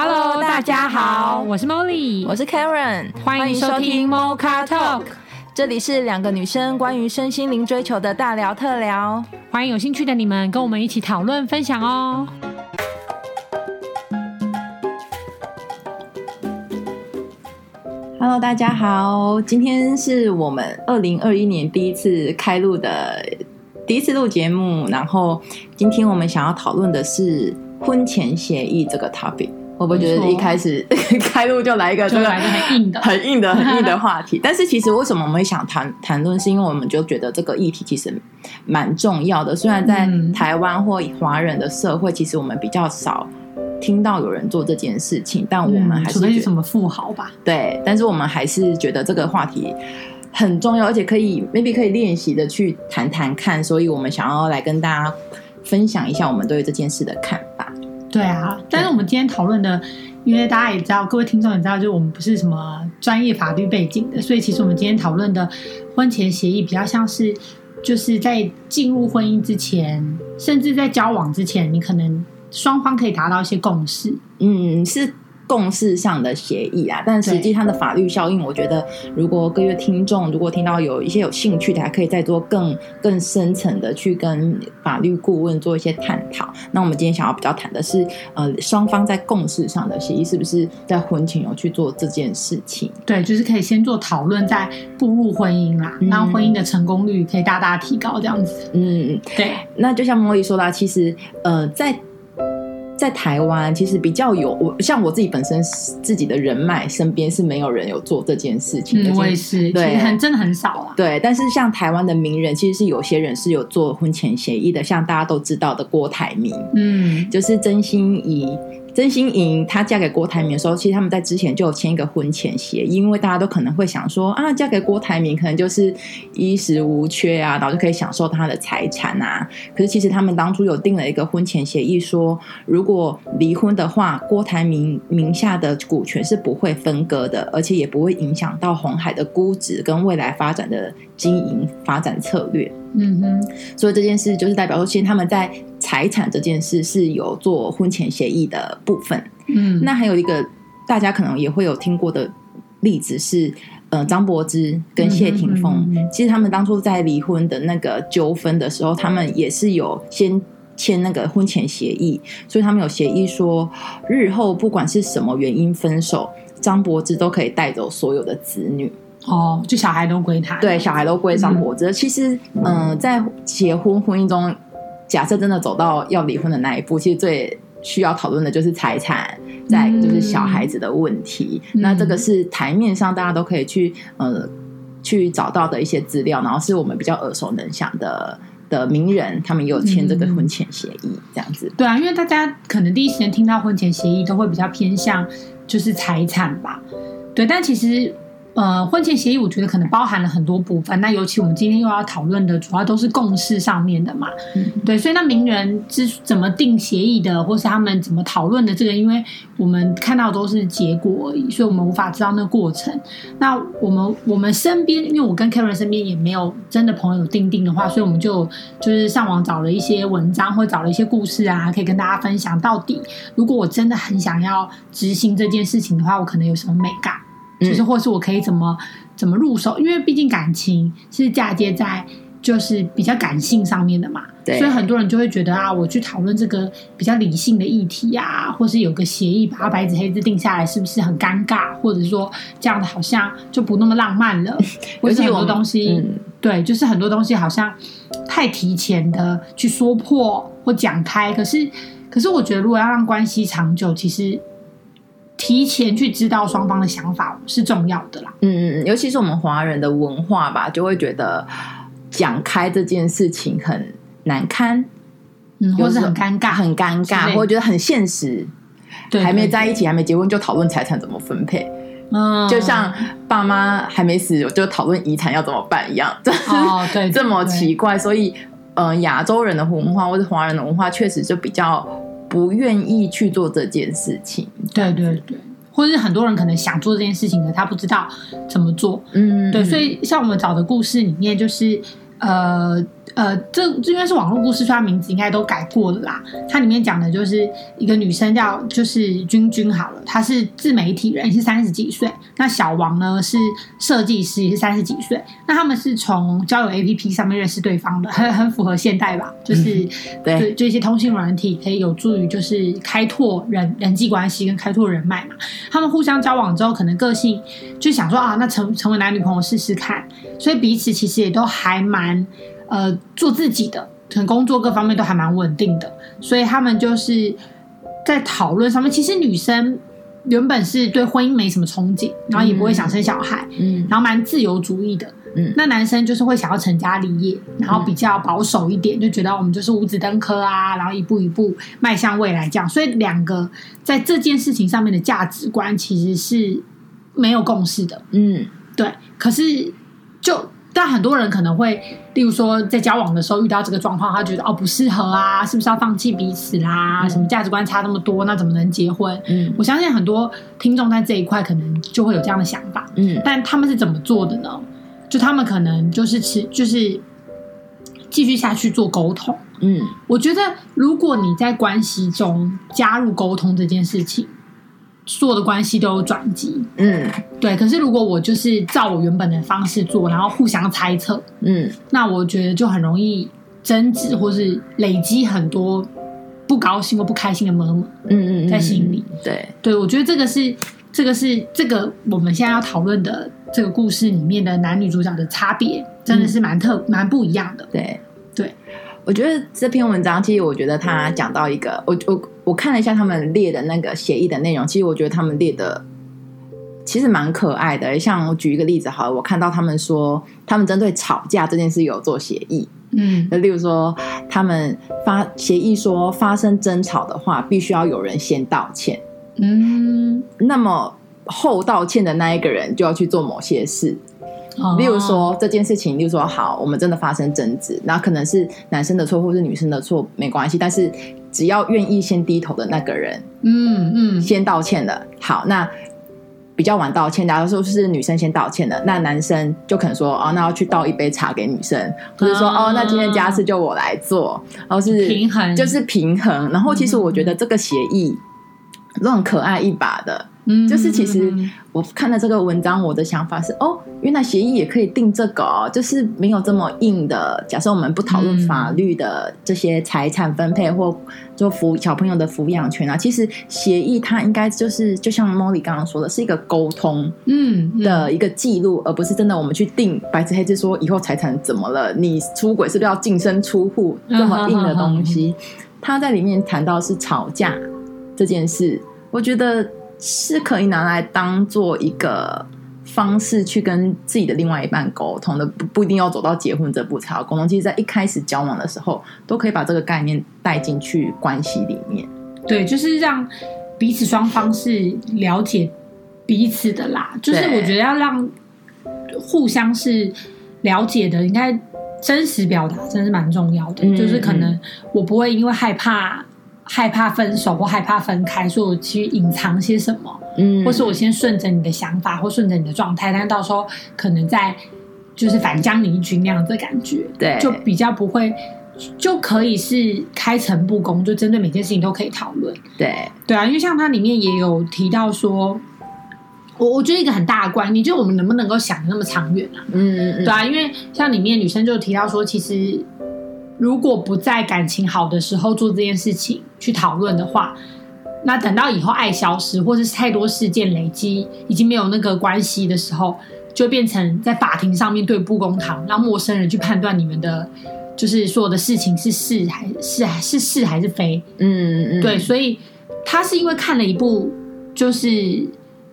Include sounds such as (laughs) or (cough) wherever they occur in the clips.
Hello，大家好，我是 Molly，我是 Karen，欢迎收听 Mocha Talk，这里是两个女生关于身心灵追求的大聊特聊，欢迎有兴趣的你们跟我们一起讨论分享哦。Hello，大家好，今天是我们二零二一年第一次开录的第一次录节目，然后今天我们想要讨论的是婚前协议这个 topic。会不会觉得一开始 (laughs) 开路就来一个这个很硬的、很硬的、(laughs) 很硬的话题？但是其实为什么我们会想谈谈论？是因为我们就觉得这个议题其实蛮重要的。虽然在台湾或华人的社会，其实我们比较少听到有人做这件事情，但我们还是觉得、除非是什么富豪吧？对，但是我们还是觉得这个话题很重要，而且可以 maybe 可以练习的去谈谈看。所以我们想要来跟大家分享一下我们对于这件事的看法。对啊，但是我们今天讨论的，因为大家也知道，各位听众也知道，就是我们不是什么专业法律背景的，所以其实我们今天讨论的婚前协议比较像是，就是在进入婚姻之前，甚至在交往之前，你可能双方可以达到一些共识。嗯，是。共识上的协议啊，但实际它的法律效应，我觉得如果各位听众如果听到有一些有兴趣的，还可以再做更更深层的去跟法律顾问做一些探讨。那我们今天想要比较谈的是，呃，双方在共识上的协议是不是在婚前有去做这件事情？对，就是可以先做讨论，再步入婚姻啦，然后婚姻的成功率可以大大提高，这样子。嗯，对。那就像莫莉说到，其实呃，在在台湾，其实比较有我像我自己本身自己的人脉，身边是没有人有做这件事情的。嗯，我也是，对，很真的很少啊。对，但是像台湾的名人，其实是有些人是有做婚前协议的，像大家都知道的郭台铭，嗯，就是真心怡。曾心颖她嫁给郭台铭的时候，其实他们在之前就有签一个婚前协议，因为大家都可能会想说啊，嫁给郭台铭可能就是衣食无缺啊，然后就可以享受他的财产啊。可是其实他们当初有定了一个婚前协议说，说如果离婚的话，郭台铭名下的股权是不会分割的，而且也不会影响到红海的估值跟未来发展的经营发展策略。嗯哼，所以这件事就是代表说，其实他们在财产这件事是有做婚前协议的部分。嗯，那还有一个大家可能也会有听过的例子是，呃，张柏芝跟谢霆锋，嗯嗯，其实他们当初在离婚的那个纠纷的时候，他们也是有先签那个婚前协议，所以他们有协议说，日后不管是什么原因分手，张柏芝都可以带走所有的子女。哦，就小孩都归他，对，小孩都归张柏芝。其实，嗯、呃，在结婚婚姻中，假设真的走到要离婚的那一步，其实最需要讨论的就是财产，再就是小孩子的问题。嗯、那这个是台面上大家都可以去呃去找到的一些资料，然后是我们比较耳熟能详的的名人，他们也有签这个婚前协议，这样子。对啊，因为大家可能第一时间听到婚前协议，都会比较偏向就是财产吧。对，但其实。呃，婚前协议我觉得可能包含了很多部分，那尤其我们今天又要讨论的，主要都是共识上面的嘛。嗯、对，所以那名人之怎么定协议的，或是他们怎么讨论的，这个因为我们看到都是结果而已，所以我们无法知道那个过程。那我们我们身边，因为我跟 Karen 身边也没有真的朋友订定的话，所以我们就就是上网找了一些文章，或找了一些故事啊，可以跟大家分享。到底如果我真的很想要执行这件事情的话，我可能有什么眉角？就是，或是我可以怎么怎么入手？因为毕竟感情是嫁接在就是比较感性上面的嘛，对。所以很多人就会觉得啊，我去讨论这个比较理性的议题啊，或是有个协议把它白纸黑字定下来，是不是很尴尬？或者说这样子好像就不那么浪漫了？(laughs) 或是很多东西，嗯，对，就是很多东西好像太提前的去说破或讲开。可是，可是我觉得如果要让关系长久，其实。提前去知道双方的想法是重要的啦。嗯嗯，尤其是我们华人的文化吧，就会觉得讲开这件事情很难堪，嗯，或是很尴尬，很尴尬，或者觉得很现实。对，还没在一起，还没结婚就讨论财产怎么分配，嗯，就像爸妈还没死就讨论遗产要怎么办一样，(laughs) 哦，对，这么奇怪。所以，呃，亚洲人的文化或者华人的文化确实就比较。不愿意去做这件事情，对对对，或者是很多人可能想做这件事情的，他不知道怎么做，嗯，对，所以像我们找的故事里面，就是呃，呃，这这应该是网络故事，虽然名字应该都改过了啦。它里面讲的就是一个女生叫就是君君好了，她是自媒体人，是三十几岁。那小王呢是设计师，也是三十几岁。那他们是从交友 APP 上面认识对方的，很很符合现代吧？就是、嗯、对，这些通信软体可以有助于就是开拓人人际关系跟开拓人脉嘛。他们互相交往之后，可能个性就想说啊，那成成为男女朋友试试看。所以彼此其实也都还蛮。呃，做自己的，可能工作各方面都还蛮稳定的，所以他们就是在讨论上面。其实女生原本是对婚姻没什么憧憬，然后也不会想生小孩，嗯，然后蛮自由主义的，嗯。那男生就是会想要成家立业，然后比较保守一点，就觉得我们就是五子登科啊，然后一步一步迈向未来这样。所以两个在这件事情上面的价值观其实是没有共识的，嗯，对。可是就。但很多人可能会，例如说在交往的时候遇到这个状况，他觉得哦不适合啊，是不是要放弃彼此啦？嗯、什么价值观差那么多，那怎么能结婚？嗯，我相信很多听众在这一块可能就会有这样的想法。嗯，但他们是怎么做的呢？就他们可能就是持，就是继续下去做沟通。嗯，我觉得如果你在关系中加入沟通这件事情。所有的关系都有转机，嗯，对。可是如果我就是照我原本的方式做，然后互相猜测，嗯，那我觉得就很容易争执，或是累积很多不高兴或不开心的嗯嗯，在心里。对对，我觉得这个是这个是这个我们现在要讨论的这个故事里面的男女主角的差别，真的是蛮特蛮、嗯、不一样的。对对。我觉得这篇文章，其实我觉得他讲到一个，我我我看了一下他们列的那个协议的内容，其实我觉得他们列的其实蛮可爱的。像我举一个例子，好了，我看到他们说，他们针对吵架这件事有做协议，嗯，那例如说，他们发协议说，发生争吵的话，必须要有人先道歉，嗯，那么后道歉的那一个人就要去做某些事。例如说这件事情，例如说好，我们真的发生争执，那可能是男生的错，或是女生的错，没关系。但是只要愿意先低头的那个人，嗯嗯，先道歉的。好，那比较晚道歉，假如说是女生先道歉的，那男生就可能说哦，那要去倒一杯茶给女生，或者说哦，那今天家事就我来做，然后是平衡，就是平衡。然后其实我觉得这个协议都很可爱一把的。嗯，就是其实我看了这个文章，我的想法是哦，原来协议也可以定这个哦，就是没有这么硬的。假设我们不讨论法律的这些财产分配或就抚小朋友的抚养权啊，其实协议它应该就是就像 Molly 刚刚说的，是一个沟通嗯的一个记录，而不是真的我们去定白纸黑字说以后财产怎么了，你出轨是不是要净身出户这么硬的东西。他在里面谈到是吵架这件事，我觉得。是可以拿来当做一个方式去跟自己的另外一半沟通的，不不一定要走到结婚这步才要沟通。其实，在一开始交往的时候，都可以把这个概念带进去关系里面。对，就是让彼此双方是了解彼此的啦。就是我觉得要让互相是了解的，应该真实表达，真是蛮重要的。嗯。就是可能我不会因为害怕。害怕分手或害怕分开，所以我去隐藏些什么，嗯，或是我先顺着你的想法或顺着你的状态，但到时候可能在就是反将你一军那样子的感觉，对，就比较不会，就可以是开诚布公，就针对每件事情都可以讨论，对，对啊，因为像它里面也有提到说，我我觉得一个很大的观念，就是我们能不能够想的那么长远啊？嗯嗯嗯，对啊，因为像里面女生就提到说，其实。如果不在感情好的时候做这件事情去讨论的话，那等到以后爱消失，或者是太多事件累积，已经没有那个关系的时候，就变成在法庭上面对簿公堂，让陌生人去判断你们的，就是所有的事情是是还是还是是还是非。嗯嗯，对，所以他是因为看了一部就是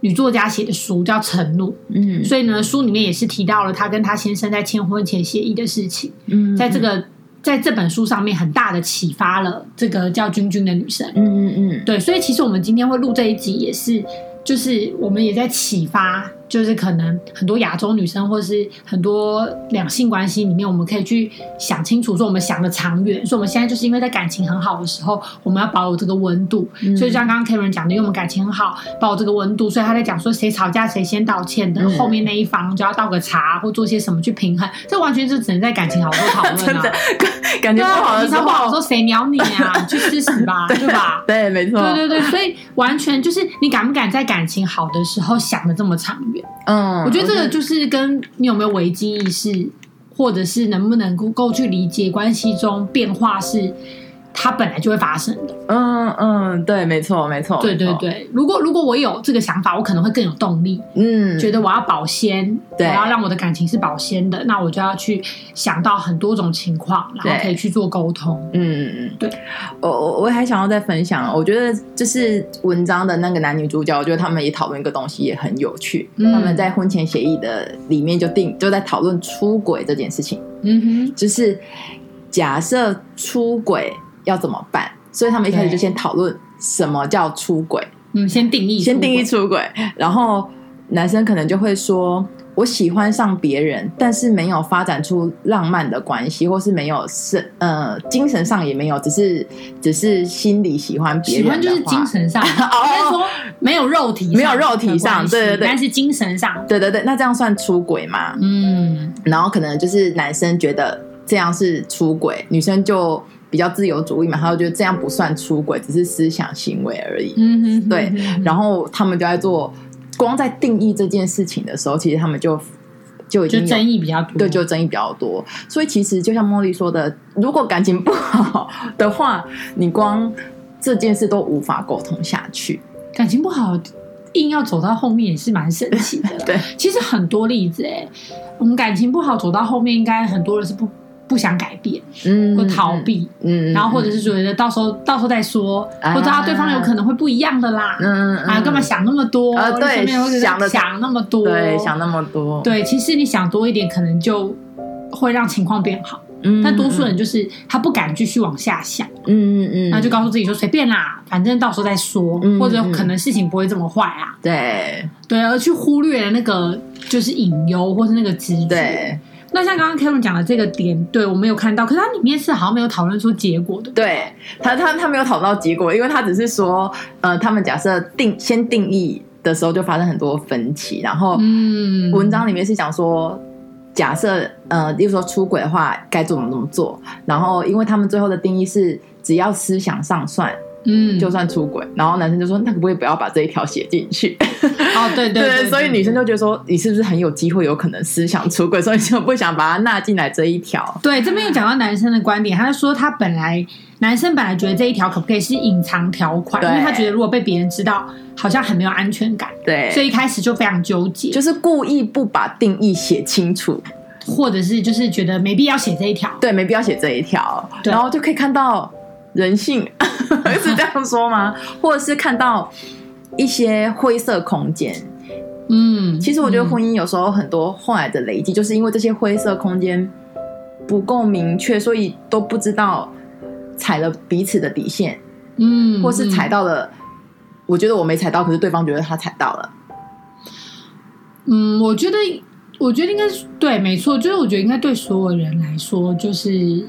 女作家写的书叫《承诺》，嗯，所以呢，书里面也是提到了他跟他先生在签婚前协议的事情。嗯，在这个。在这本书上面，很大的启发了这个叫君君的女生。嗯嗯嗯，对，所以其实我们今天会录这一集，也是就是我们也在启发就是可能很多亚洲女生，或是很多两性关系里面，我们可以去想清楚，说我们想的长远，说我们现在就是因为在感情很好的时候，我们要保有这个温度。嗯、所以像刚刚 Karen 讲的，因为我们感情很好，保有这个温度，所以他在讲说谁吵架谁先道歉的，嗯、后面那一方就要倒个茶或做些什么去平衡。这完全是只能在感情好的时候讨论啊，(laughs) 感情不好的时候，不好说谁鸟你啊，(laughs) 去吃屎吧，对吧？对，没错，对对对，所以完全就是你敢不敢在感情好的时候想的这么长远？嗯，我觉得这个就是跟你有没有危机意识，或者是能不能够够去理解关系中变化是。它本来就会发生的，嗯嗯，对，没错没错，对对对。如果如果我有这个想法，我可能会更有动力，嗯，觉得我要保鲜，对，我要让我的感情是保鲜的，那我就要去想到很多种情况，然后可以去做沟通，嗯嗯。对。我我我还想要再分享，我觉得就是文章的那个男女主角，我觉得他们也讨论一个东西也很有趣，嗯、他们在婚前协议的里面就定就在讨论出轨这件事情，嗯哼，就是假设出轨。要怎么办？所以他们一开始就先讨论什么叫出轨。嗯，先定义，先定义出轨。然后男生可能就会说：“我喜欢上别人，但是没有发展出浪漫的关系，或是没有是呃精神上也没有，只是只是心里喜欢别人。喜欢就是精神上，应该说没有肉体，没有肉体上，对对对，但是精神上，对对对。那这样算出轨吗？嗯。然后可能就是男生觉得这样是出轨，女生就。比较自由主义嘛，他就觉得这样不算出轨，只是思想行为而已。嗯哼，对。然后他们就在做，光在定义这件事情的时候，其实他们就就已经争议比较多，对，就争议比较多。所以其实就像茉莉说的，如果感情不好的话，你光这件事都无法沟通下去。感情不好，硬要走到后面也是蛮神奇的。(laughs) 对，其实很多例子，哎，我们感情不好走到后面，应该很多人是不。不想改变，嗯，或逃避，嗯，然后或者是觉得到时候到时候再说，或者对方有可能会不一样的啦，嗯，啊，干嘛想那么多？啊，对，想的想那么多，对，想那么多，对，其实你想多一点，可能就会让情况变好。嗯，但多数人就是他不敢继续往下想，嗯嗯嗯，那就告诉自己说随便啦，反正到时候再说，或者可能事情不会这么坏啊。对。对，而去忽略了那个就是隐忧或是那个直觉。那像刚刚 Karen 讲的这个点，对我没有看到，可是它里面是好像没有讨论出结果的。对他，他他没有讨论到结果，因为他只是说，呃，他们假设定先定义的时候就发生很多分歧，然后，嗯，文章里面是讲说，假设呃，例如说出轨的话该怎么怎么做，然后因为他们最后的定义是只要思想上算。嗯，就算出轨，然后男生就说：“那可不可以不要把这一条写进去？”哦，对对 (laughs) 对，所以女生就觉得说：“你是不是很有机会有可能思想出轨？”所以就不想把它纳进来这一条。对，这边又讲到男生的观点，他就说他本来男生本来觉得这一条可不可以是隐藏条款，因为他觉得如果被别人知道，好像很没有安全感。对，所以一开始就非常纠结，就是故意不把定义写清楚，或者是就是觉得没必要写这一条，对，没必要写这一条，然后就可以看到。人性 (laughs) 是这样说吗？或者是看到一些灰色空间？嗯，其实我觉得婚姻有时候很多后来的累积，就是因为这些灰色空间不够明确，所以都不知道踩了彼此的底线。嗯，或是踩到了，我觉得我没踩到，可是对方觉得他踩到了。嗯，我觉得，我觉得应该是对，没错，就是我觉得应该对所有人来说，就是。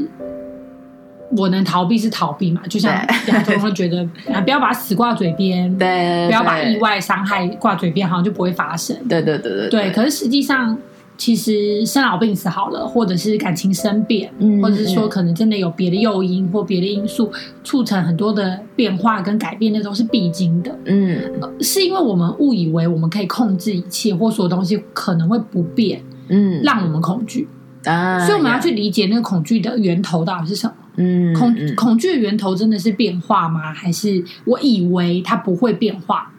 我能逃避是逃避嘛？就像很多人会觉得 (laughs) 啊，不要把死挂嘴边，对，不要把意外伤害挂嘴边，好像就不会发生。对对对对，对。可是实际上，其实生老病死好了，或者是感情生变，嗯，或者是说可能真的有别的诱因或别的因素促成很多的变化跟改变，那都是必经的。嗯，是因为我们误以为我们可以控制一切，或所有东西可能会不变，嗯，让我们恐惧啊。所以我们要去理解那个恐惧的源头到底是什么。嗯，恐恐惧的源头真的是变化吗？还是我以为它不会变化？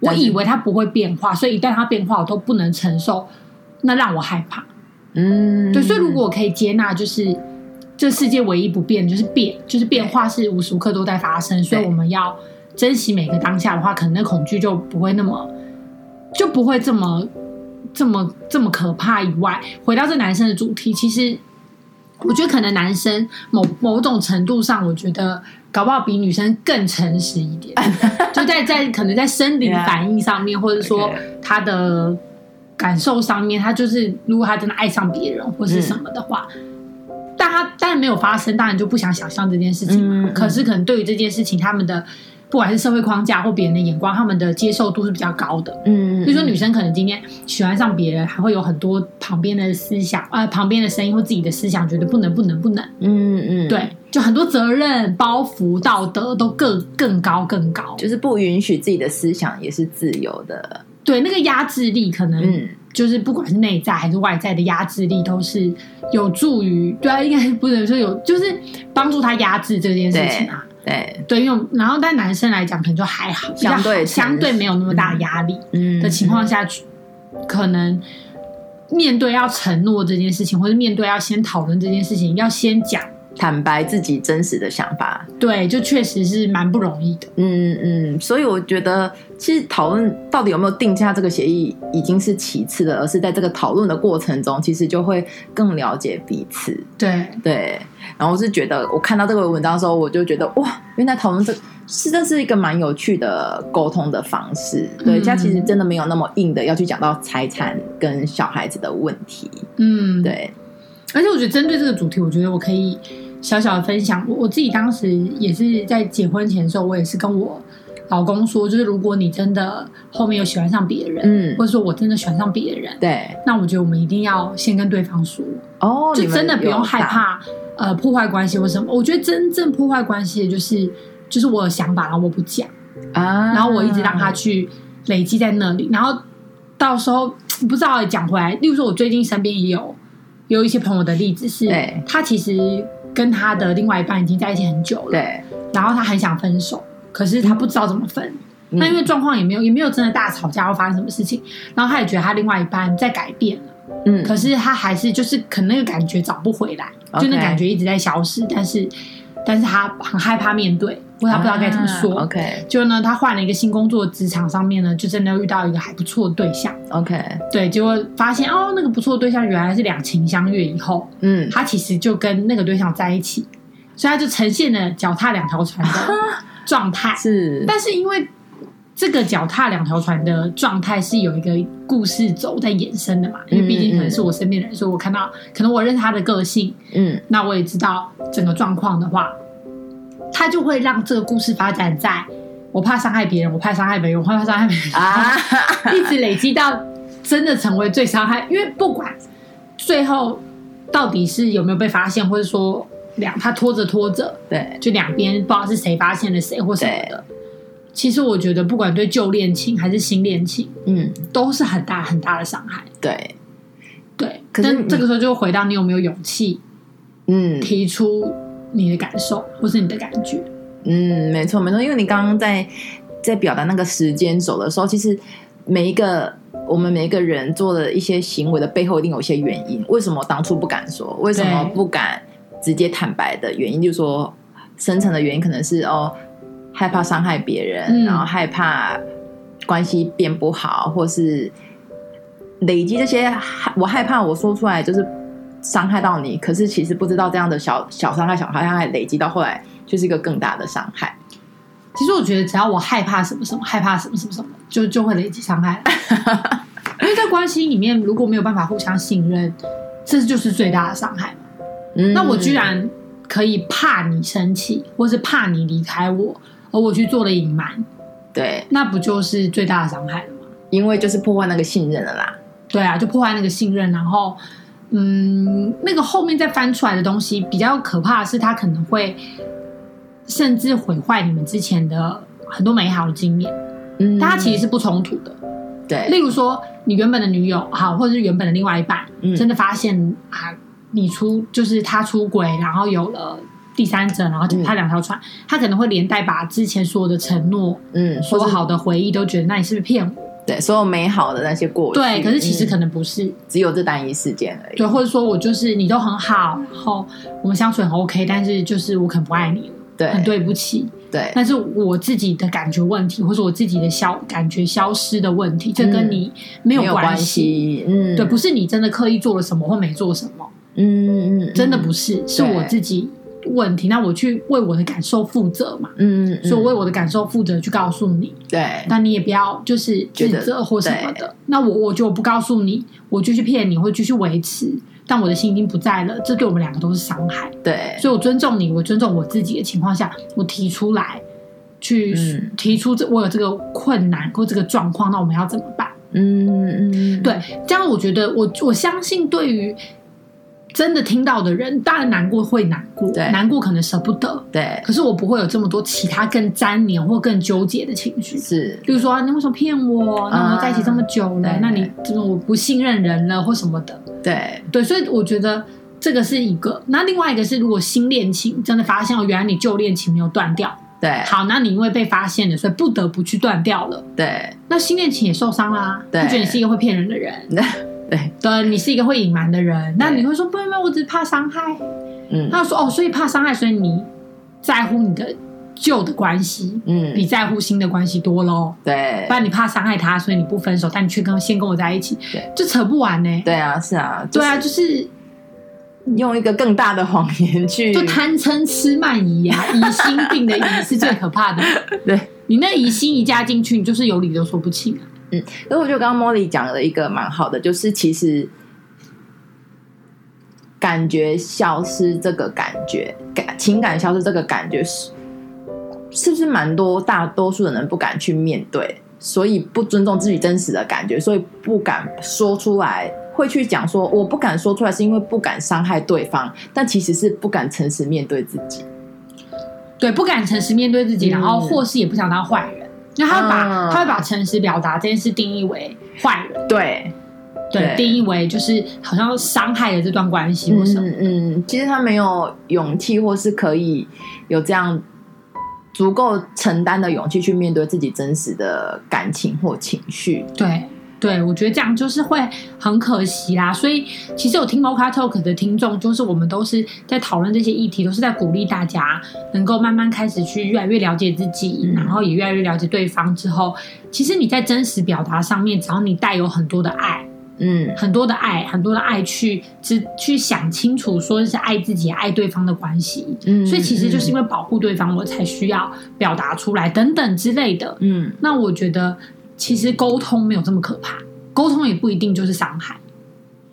我以为它不会变化，所以一旦它变化，我都不能承受，那让我害怕。嗯，对，所以如果我可以接纳，就是这世界唯一不变就是变，就是变化是无时无刻都在发生，所以我们要珍惜每个当下的话，可能那恐惧就不会那么，就不会这么这么这么可怕。以外，回到这男生的主题，其实。我觉得可能男生某某种程度上，我觉得搞不好比女生更诚实一点，(laughs) 就在在可能在生理反应上面，或者说他的感受上面，他就是如果他真的爱上别人或是什么的话，嗯、但他当然没有发生，当然就不想想象这件事情。嗯嗯、可是可能对于这件事情，他们的。不管是社会框架或别人的眼光，他们的接受度是比较高的。嗯，所以说女生可能今天喜欢上别人，还会有很多旁边的思想，呃，旁边的声音或自己的思想，觉得不能，不能，不能。嗯嗯，对，就很多责任、包袱、道德都更更高、更高，就是不允许自己的思想也是自由的。对，那个压制力可能就是不管是内在还是外在的压制力，都是有助于对啊，应该不能说有，就是帮助他压制这件事情啊。对对，因为然后但男生来讲可能就还好，相对相对没有那么大压力的情况下去，嗯嗯、可能面对要承诺这件事情，或者面对要先讨论这件事情，要先讲。坦白自己真实的想法，对，就确实是蛮不容易的。嗯嗯，所以我觉得，其实讨论到底有没有定下这个协议，已经是其次的，而是在这个讨论的过程中，其实就会更了解彼此。对对，然后我是觉得，我看到这个文章的时候，我就觉得，哇，原来讨论这是这是一个蛮有趣的沟通的方式。对，它其实真的没有那么硬的要去讲到财产跟小孩子的问题。嗯，对。而且我觉得针对这个主题，我觉得我可以。小小的分享，我我自己当时也是在结婚前的时候，我也是跟我老公说，就是如果你真的后面有喜欢上别人，嗯，或者说我真的喜欢上别人，对，那我觉得我们一定要先跟对方说，哦，就真的不用害怕呃破坏关系或什么。我觉得真正破坏关系的就是就是我有想法，然后我不讲啊，然后我一直让他去累积在那里，然后到时候不知道讲回来，例如说我最近身边也有有一些朋友的例子是，他其实。跟他的另外一半已经在一起很久了，对。然后他很想分手，可是他不知道怎么分。那、嗯、因为状况也没有，也没有真的大吵架或发生什么事情。然后他也觉得他另外一半在改变了，嗯。可是他还是就是可能那个感觉找不回来，嗯、就那感觉一直在消失。但是，但是他很害怕面对。他不知道该怎么说。啊、OK，就呢，他换了一个新工作，职场上面呢，就真的遇到一个还不错的对象。OK，对，结果发现哦，那个不错的对象原来是两情相悦以后，嗯，他其实就跟那个对象在一起，所以他就呈现了脚踏两条船的状态。是，但是因为这个脚踏两条船的状态是有一个故事轴在衍生的嘛，因为毕竟可能是我身边的人，所以我看到可能我认识他的个性，嗯，那我也知道整个状况的话。他就会让这个故事发展在，我怕伤害别人，我怕伤害别人，我怕伤害别人啊，(laughs) 一直累积到真的成为最伤害。因为不管最后到底是有没有被发现，或者说两他拖着拖着，对，就两边不知道是谁发现了谁或什么的。其实我觉得，不管对旧恋情还是新恋情，嗯，都是很大很大的伤害。对，对。可是这个时候就回到你有没有勇气，嗯，提出。你的感受，或是你的感觉，嗯，没错没错，因为你刚刚在在表达那个时间走的时候，其实每一个我们每一个人做的一些行为的背后，一定有一些原因。为什么当初不敢说？为什么不敢直接坦白的原因，就是说深层的原因可能是哦，害怕伤害别人，然后害怕关系变不好，或是累积这些害，我害怕我说出来就是。伤害到你，可是其实不知道这样的小小伤害、小伤害累积到后来就是一个更大的伤害。其实我觉得，只要我害怕什么什么，害怕什么什么什么，就就会累积伤害。因为在关系里面，如果没有办法互相信任，这就是最大的伤害嘛。嗯，那我居然可以怕你生气，或是怕你离开我，而我去做了隐瞒，对，那不就是最大的伤害了吗？因为就是破坏那个信任了啦。对啊，就破坏那个信任，然后。嗯，那个后面再翻出来的东西比较可怕的是，它可能会甚至毁坏你们之前的很多美好的经验。嗯，但它其实是不冲突的。对，例如说，你原本的女友好，或者是原本的另外一半，嗯、真的发现啊，你出就是他出轨，然后有了第三者，然后就他两条船，嗯、他可能会连带把之前所有的承诺，嗯，说好的回忆都觉得，那你是不是骗我？对，所有美好的那些过去，对，可是其实可能不是，嗯、只有这单一事件而已。对，或者说我就是你都很好，然后我们相处很 OK，但是就是我可能不爱你了，对，很对不起，对。但是我自己的感觉问题，或者我自己的消感觉消失的问题，这跟你没有关系，嗯，对，不是你真的刻意做了什么或没做什么，嗯嗯，真的不是，是我自己，问题，那我去为我的感受负责嘛，嗯，嗯，所以我为我的感受负责去告诉你，对，但你也不要就是自责或什么的。那我我就不告诉你，我就去骗你，会继续维持，但我的心已经不在了，这对我们两个都是伤害。对，所以我尊重你，我尊重我自己的情况下，我提出来去提出这我有这个困难或这个状况，那我们要怎么办？嗯嗯，对，这样我觉得我我相信，对于真的听到的人，当然难过会难过，对，难过可能舍不得，对，可是我不会有这么多其他更粘黏或更纠结的情绪，是，比如说你为什么骗我？那我们在一起这么久了，那你这种我不信任人了或什么的？对对，所以我觉得这个是一个。那另外一个是，如果新恋情真的发现哦，原来你旧恋情没有断掉。对，好，那你因为被发现了，所以不得不去断掉了。对，那新恋情也受伤啦。对，觉得你是一个会骗人的人。对，对，你是一个会隐瞒的人。那你会说，不，不，我只是怕伤害。嗯，他说，哦，所以怕伤害，所以你在乎你的旧的关系，嗯，比在乎新的关系多喽。对，不然你怕伤害他，所以你不分手，但你却跟先跟我在一起，对，就扯不完呢。对啊，是啊，对啊，就是。用一个更大的谎言去，就贪嗔痴慢疑啊，疑心病的疑是最可怕的。(laughs) 对，你那疑心一加进去，你就是有理都说不清啊。嗯，所以我觉得刚刚 Molly 讲了一个蛮好的，就是其实感觉消失这个感觉，感情感消失这个感觉是是不是蛮多大多数的人不敢去面对，所以不尊重自己真实的感觉，所以不敢说出来。会去讲说，我不敢说出来，是因为不敢伤害对方，但其实是不敢诚实面对自己。对，不敢诚实面对自己，嗯、然后或是也不想当坏人，那他会把、嗯、他会把诚实表达这件事定义为坏人。对，对，对，定义为就是好像伤害了这段关系或什么。嗯嗯，其实他没有勇气，或是可以有这样足够承担的勇气去面对自己真实的感情或情绪。对。对，我觉得这样就是会很可惜啦。所以其实有听 Mocha Talk 的听众，就是我们都是在讨论这些议题，都是在鼓励大家能够慢慢开始去越来越了解自己，嗯、然后也越来越了解对方之后，其实你在真实表达上面，只要你带有很多的爱，嗯，很多的爱，很多的爱去去去想清楚，说是爱自己、爱对方的关系。嗯，所以其实就是因为保护对方，我才需要表达出来等等之类的。嗯，那我觉得。其实沟通没有这么可怕，沟通也不一定就是伤害。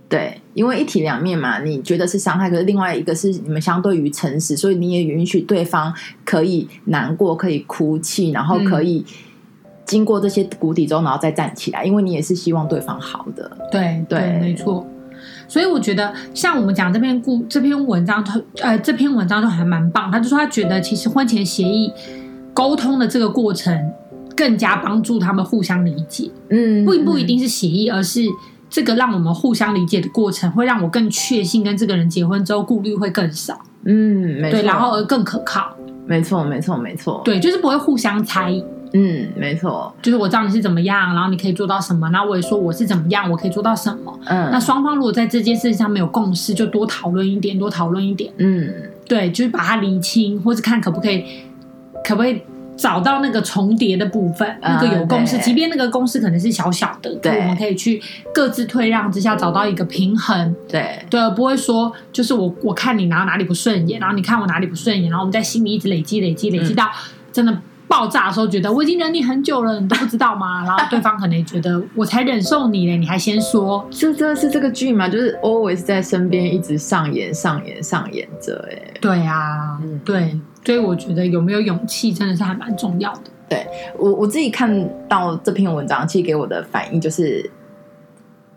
对，因为一体两面嘛，你觉得是伤害，可是另外一个是你们相对于诚实，所以你也允许对方可以难过，可以哭泣，然后可以经过这些谷底之后，然后再站起来，因为你也是希望对方好的。对对，对，没错。所以我觉得，像我们讲这篇故这篇文章，呃，这篇文章就还蛮棒。他就说他觉得，其实婚前协议沟通的这个过程。更加帮助他们互相理解，嗯，不不一定是协议，而是这个让我们互相理解的过程，会让我更确信跟这个人结婚之后顾虑会更少，嗯，没错，对，然后而更可靠，没错，没错，没错，对，就是不会互相猜疑，嗯，没错，就是我知道你是怎么样，然后你可以做到什么，然后我也说我是怎么样，我可以做到什么，嗯，那双方如果在这件事情上没有共识，就多讨论一点，多讨论一点，嗯，对，就是把它厘清，或是看可不可以，可不可以。找到那个重叠的部分，那个有共识，即便那个共识可能是小小的，对，我们可以去各自退让之下找到一个平衡，对。对，不会说就是我我看你然后哪里不顺眼，然后你看我哪里不顺眼，然后我们在心里一直累积累积累积到真的爆炸的时候，觉得我已经忍你很久了，你都不知道吗？(laughs) 然后对方可能也觉得我才忍受你嘞，你还先说，就真的是这个剧嘛，就是 always 在身边一直上演上演上演着，哎，对啊，嗯，对。所以我觉得有没有勇气真的是还蛮重要的。对，我我自己看到这篇文章，其实给我的反应就是，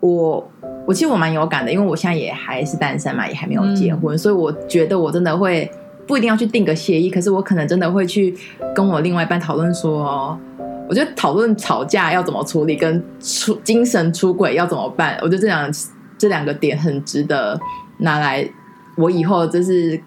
我我其实我蛮有感的，因为我现在也还是单身嘛，也还没有结婚，嗯、所以我觉得我真的会不一定要去定个协议，可是我可能真的会去跟我另外一半讨论说，我觉得讨论吵架要怎么处理，跟出精神出轨要怎么办，我觉得这两这两个点很值得拿来，我以后就是。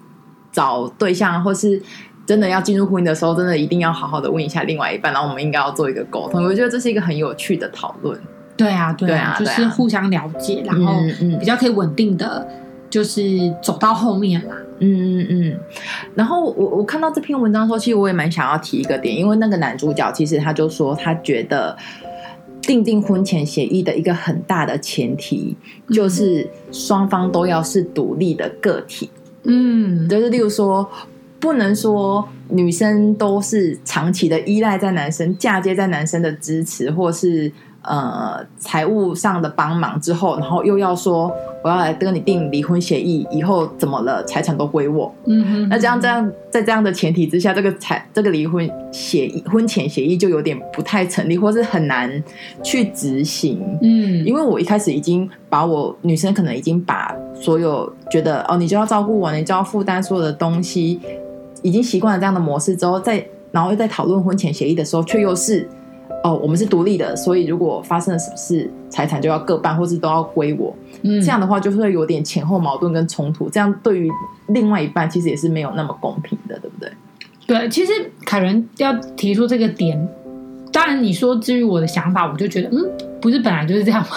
找对象，或是真的要进入婚姻的时候，真的一定要好好的问一下另外一半，然后我们应该要做一个沟通。我觉得这是一个很有趣的讨论。对啊，对啊，对啊，就是互相了解，然后比较可以稳定的，就是走到后面啦。嗯嗯嗯。然后我我看到这篇文章的时候，其实我也蛮想要提一个点，因为那个男主角其实他就说，他觉得订定婚前协议的一个很大的前提，就是双方都要是独立的个体。嗯，嗯就是例如说，不能说女生都是长期的依赖在男生，嫁接在男生的支持，或是。呃，财务上的帮忙之后，然后又要说我要来跟你订离婚协议，以后怎么了，财产都归我。嗯哼，那这样这样，在这样的前提之下，这个财这个离婚协议婚前协议就有点不太成立，或是很难去执行。嗯，因为我一开始已经把我女生可能已经把所有觉得哦，你就要照顾我，你就要负担所有的东西，已经习惯了这样的模式之后，再然后又在讨论婚前协议的时候，却又是。哦，我们是独立的，所以如果发生了什么事，财产就要各半，或是都要归我。嗯，这样的话就是会有点前后矛盾跟冲突，这样对于另外一半其实也是没有那么公平的，对不对？对，其实凯伦要提出这个点，当然你说至于我的想法，我就觉得，嗯，不是本来就是这样吗？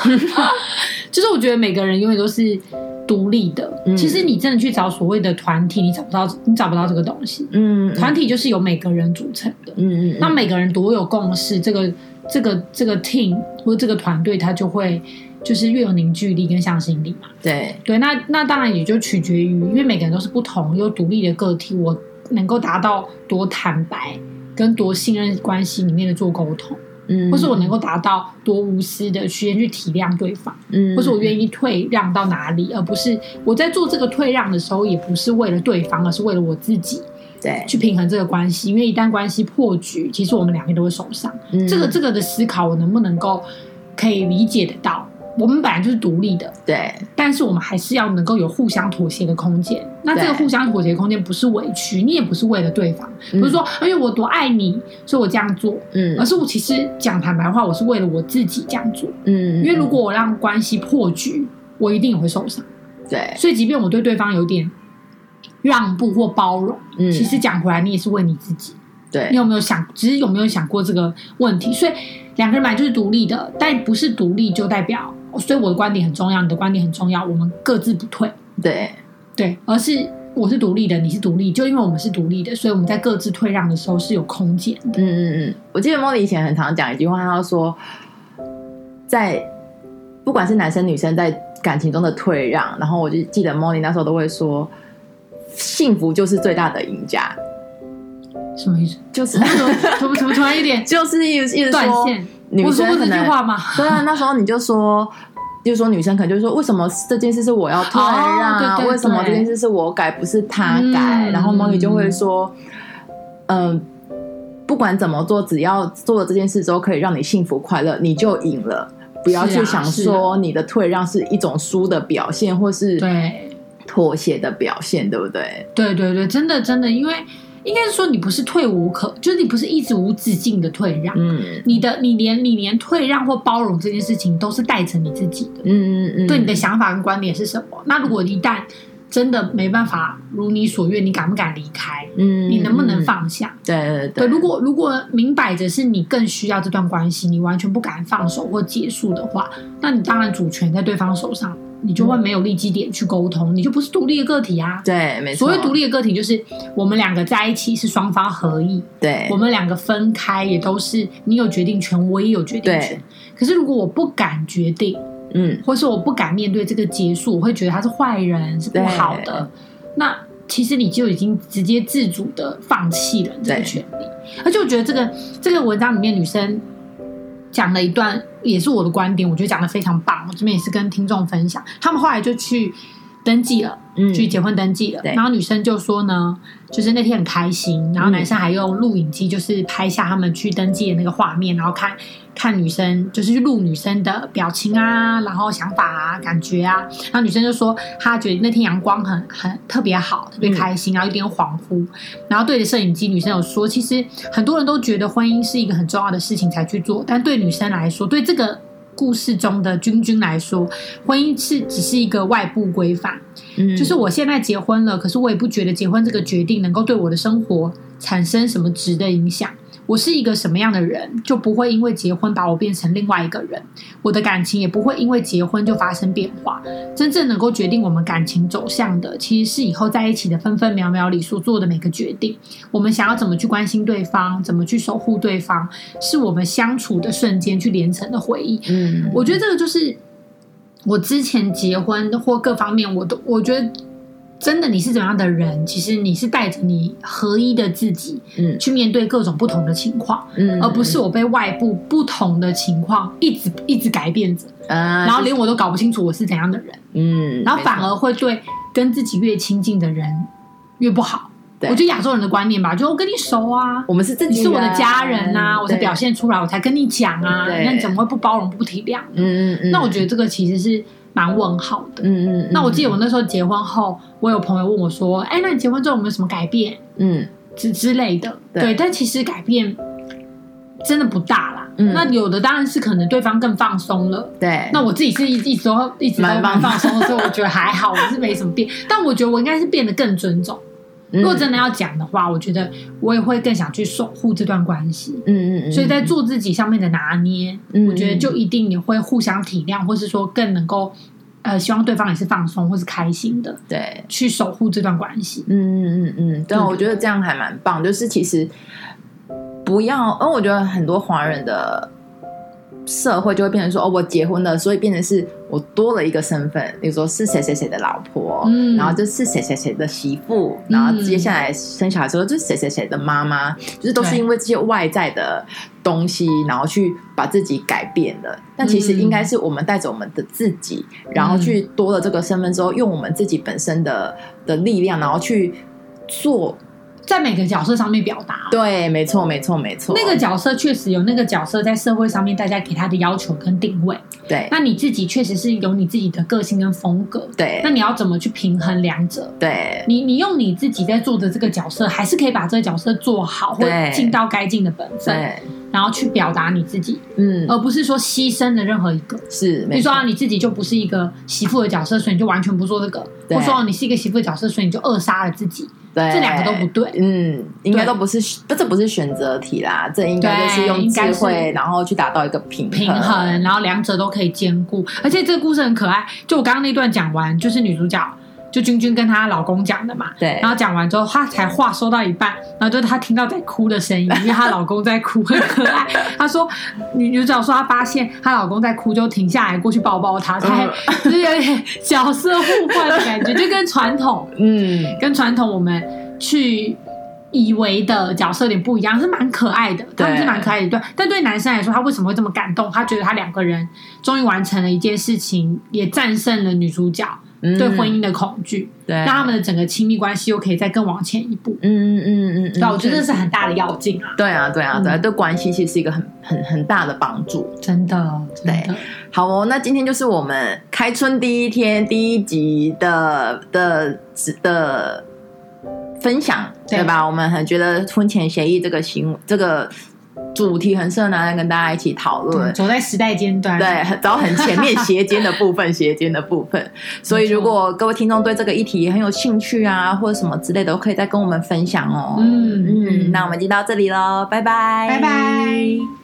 (laughs) 就是我觉得每个人永远都是。独立的，其实你真的去找所谓的团体，你找不到，你找不到这个东西。嗯，团体就是由每个人组成的。嗯嗯，那每个人多有共识，这个这个这个 team 或者这个团队，它就会就是越有凝聚力跟向心力嘛。对对，那那当然也就取决于，因为每个人都是不同又独立的个体，我能够达到多坦白跟多信任关系里面的做沟通。嗯，或是我能够达到多无私的去去体谅对方，嗯，或是我愿意退让到哪里，而不是我在做这个退让的时候，也不是为了对方，而是为了我自己，对，去平衡这个关系。因为一旦关系破局，其实我们两个都会受伤。嗯，这个这个的思考，我能不能够可以理解得到？我们本来就是独立的，对，但是我们还是要能够有互相妥协的空间。那这个互相妥协的空间不是委屈，你也不是为了对方，不是说因为我多爱你，所以我这样做，嗯，而是我其实讲坦白话，我是为了我自己这样做，嗯，因为如果我让关系破局，我一定也会受伤，对，所以即便我对对方有点让步或包容，嗯，其实讲回来，你也是为你自己。对，你有没有想，其实有没有想过这个问题？所以两个人本来就是独立的，但不是独立就代表，所以我的观点很重要，你的观点很重要，我们各自不退。对对，而是我是独立的，你是独立，就因为我们是独立的，所以我们在各自退让的时候是有空间的。嗯嗯嗯，我记得莫莉以前很常讲一句话，她说，在不管是男生女生在感情中的退让，然后我就记得莫莉那时候都会说，幸福就是最大的赢家。什么意思？就是 (laughs) 突突突然一点，(laughs) 就是一直一直说女生可能，我说过这句话吗？(laughs) 对啊，那时候你就说，就说女生可能就是说，为什么这件事是我要退让？哦、对对对，为什么这件事是我改，不是他改？嗯、然后梦里就会说，嗯、呃，不管怎么做，只要做了这件事之后可以让你幸福快乐，你就赢了。不要去想说你的退让是一种输的表现，或是对妥协的表现，对不对？对对对，真的真的，因为。应该是说你不是退无可，就是你不是一直无止境的退让。嗯，你的你连你连退让或包容这件事情都是带着你自己的。嗯嗯嗯。对你的想法跟观点是什么？那如果一旦真的没办法如你所愿，你敢不敢离开？嗯，你能不能放下？对对对。对，如果如果明摆着是你更需要这段关系，你完全不敢放手或结束的话，那你当然主权在对方手上。你就会没有立基点去沟通，你就不是独立的个体啊。对，没错。所谓独立的个体，就是我们两个在一起是双方合意。对，我们两个分开也都是你有决定权，我也有决定权。对。可是如果我不敢决定，嗯，或是我不敢面对这个结束，我会觉得他是坏人，是不好的。那其实你就已经直接自主的放弃了这个权利。而且我觉得这个这个文章里面女生。讲了一段，也是我的观点，我觉得讲的非常棒。我这边也是跟听众分享，他们后来就去登记了，嗯，去结婚登记了。然后女生就说呢，就是那天很开心，然后男生还用录影机，就是拍下他们去登记的那个画面，然后看。看女生就是去录女生的表情啊，然后想法啊，感觉啊，然后女生就说她觉得那天阳光很很特别好，特别开心，然后有点恍惚，然后对着摄影机，女生有说，其实很多人都觉得婚姻是一个很重要的事情才去做，但对女生来说，对这个故事中的君君来说，婚姻是只是一个外部规范，嗯，就是我现在结婚了，可是我也不觉得结婚这个决定能够对我的生活产生什么质的影响。我是一个什么样的人，就不会因为结婚把我变成另外一个人。我的感情也不会因为结婚就发生变化。真正能够决定我们感情走向的，其实是以后在一起的分分秒秒里所做的每个决定。我们想要怎么去关心对方，怎么去守护对方，是我们相处的瞬间去连成的回忆。嗯，我觉得这个就是我之前结婚或各方面，我都我觉得。真的你是怎样的人，其实你是带着你合一的自己，嗯，去面对各种不同的情况，嗯，而不是我被外部不同的情况一直一直改变着，啊，然后连我都搞不清楚我是怎样的人，嗯，然后反而会对跟自己越亲近的人越不好。我觉得亚洲人的观念吧，就我跟你熟啊，我们是自己，你是我的家人呐、啊，我才表现出来，我才跟你讲啊，那你怎么会不包容、不体谅？嗯嗯嗯。那我觉得这个其实是蛮问号的。嗯嗯，嗯。那我记得我那时候结婚后，我有朋友问我说：“哎、欸，那你结婚之后有没有什么改变？”嗯，之之类的。对，对。但其实改变真的不大啦。嗯。那有的当然是可能对方更放松了。对。那我自己是一一直都一直都蛮放松的，所以我觉得还好，我是没什么变。但我觉得我应该是变得更尊重。如果真的要讲的话，我觉得我也会更想去守护这段关系。嗯嗯嗯。所以在做自己上面的拿捏，嗯，我觉得就一定也会互相体谅，或是说更能够，呃，希望对方也是放松或是开心的。对，去守护这段关系。嗯嗯嗯嗯。对，我觉得这样还蛮棒。就是其实不要，因为我觉得很多华人的。社会就会变成说哦，我结婚了，所以变成是我多了一个身份，比如说是谁谁谁的老婆，嗯，然后就是谁谁谁的媳妇，然后接下来生小孩之后就是谁谁谁的妈妈，就是都是因为这些外在的东西，然后去把自己改变了。但其实应该是我们带着我们的自己，然后去多了这个身份之后，用我们自己本身的的力量，然后去做。在每个角色上面表达，对，没错，没错，没错。那个角色确实有那个角色在社会上面大家给他的要求跟定位，对。那你自己确实是有你自己的个性跟风格，对。那你要怎么去平衡两者？对。你你用你自己在做的这个角色，还是可以把这个角色做好，或尽到该尽的本分，对。然后去表达你自己，嗯，而不是说牺牲的任何一个。是，比如说啊，你自己就不是一个媳妇的角色，所以你就完全不做这个；或者说你是一个媳妇的角色，所以你就扼杀了自己。对，这两个都不对，嗯，应该都不是，不，这不是选择题啦，这应该就是用智慧，然后去达到一个平衡，平衡，然后两者都可以兼顾。而且这个故事很可爱，就我刚刚那段讲完，就是女主角就君君跟她老公讲的嘛，对，然后讲完之后，她才话说到一半，然后就她听到在哭的声音，因为她老公在哭，很可爱。她说 (laughs) 女女主角说她发现她老公在哭，就停下来过去抱抱他，才就是有点角色互换的感觉，就跟传统，(laughs) 嗯，跟传统我们。去以为的角色有点不一样，是蛮可爱的，他们是蛮可爱的。对，但对男生来说，他为什么会这么感动？他觉得他两个人终于完成了一件事情，也战胜了女主角对婚姻的恐惧，对，让他们的整个亲密关系又可以再更往前一步。嗯嗯嗯嗯，对，我觉得这是很大的要紧啊。对啊，对啊，对，对关系其实是一个很很很大的帮助，真的。对，好哦，那今天就是我们开春第一天第一集的的的。的分享对，对吧？我们很觉得婚前协议这个行这个主题很适合拿来跟大家一起讨论。走在时代尖端，对，走很前面斜尖的部分，(laughs) 斜尖的部分。所以，如果各位听众对这个议题很有兴趣啊，或者什么之类的，都可以再跟我们分享哦。嗯嗯，那我们就到这里喽，拜拜，拜拜。